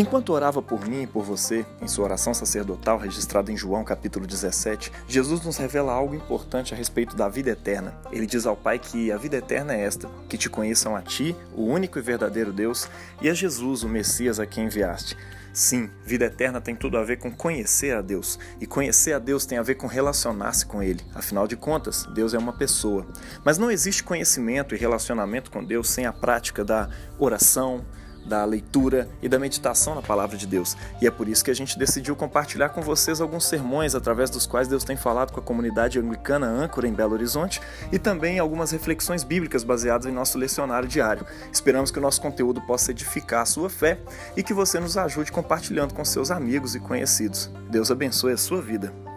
Enquanto orava por mim e por você, em sua oração sacerdotal registrada em João capítulo 17, Jesus nos revela algo importante a respeito da vida eterna. Ele diz ao Pai que a vida eterna é esta: que te conheçam a ti, o único e verdadeiro Deus, e a Jesus, o Messias a quem enviaste. Sim, vida eterna tem tudo a ver com conhecer a Deus. E conhecer a Deus tem a ver com relacionar-se com Ele. Afinal de contas, Deus é uma pessoa. Mas não existe conhecimento e relacionamento com Deus sem a prática da oração, da leitura e da meditação na palavra de Deus. E é por isso que a gente decidiu compartilhar com vocês alguns sermões através dos quais Deus tem falado com a comunidade anglicana âncora em Belo Horizonte e também algumas reflexões bíblicas baseadas em nosso lecionário diário. Esperamos que o nosso conteúdo possa edificar a sua fé e que você nos ajude compartilhando com seus amigos e conhecidos. Deus abençoe a sua vida.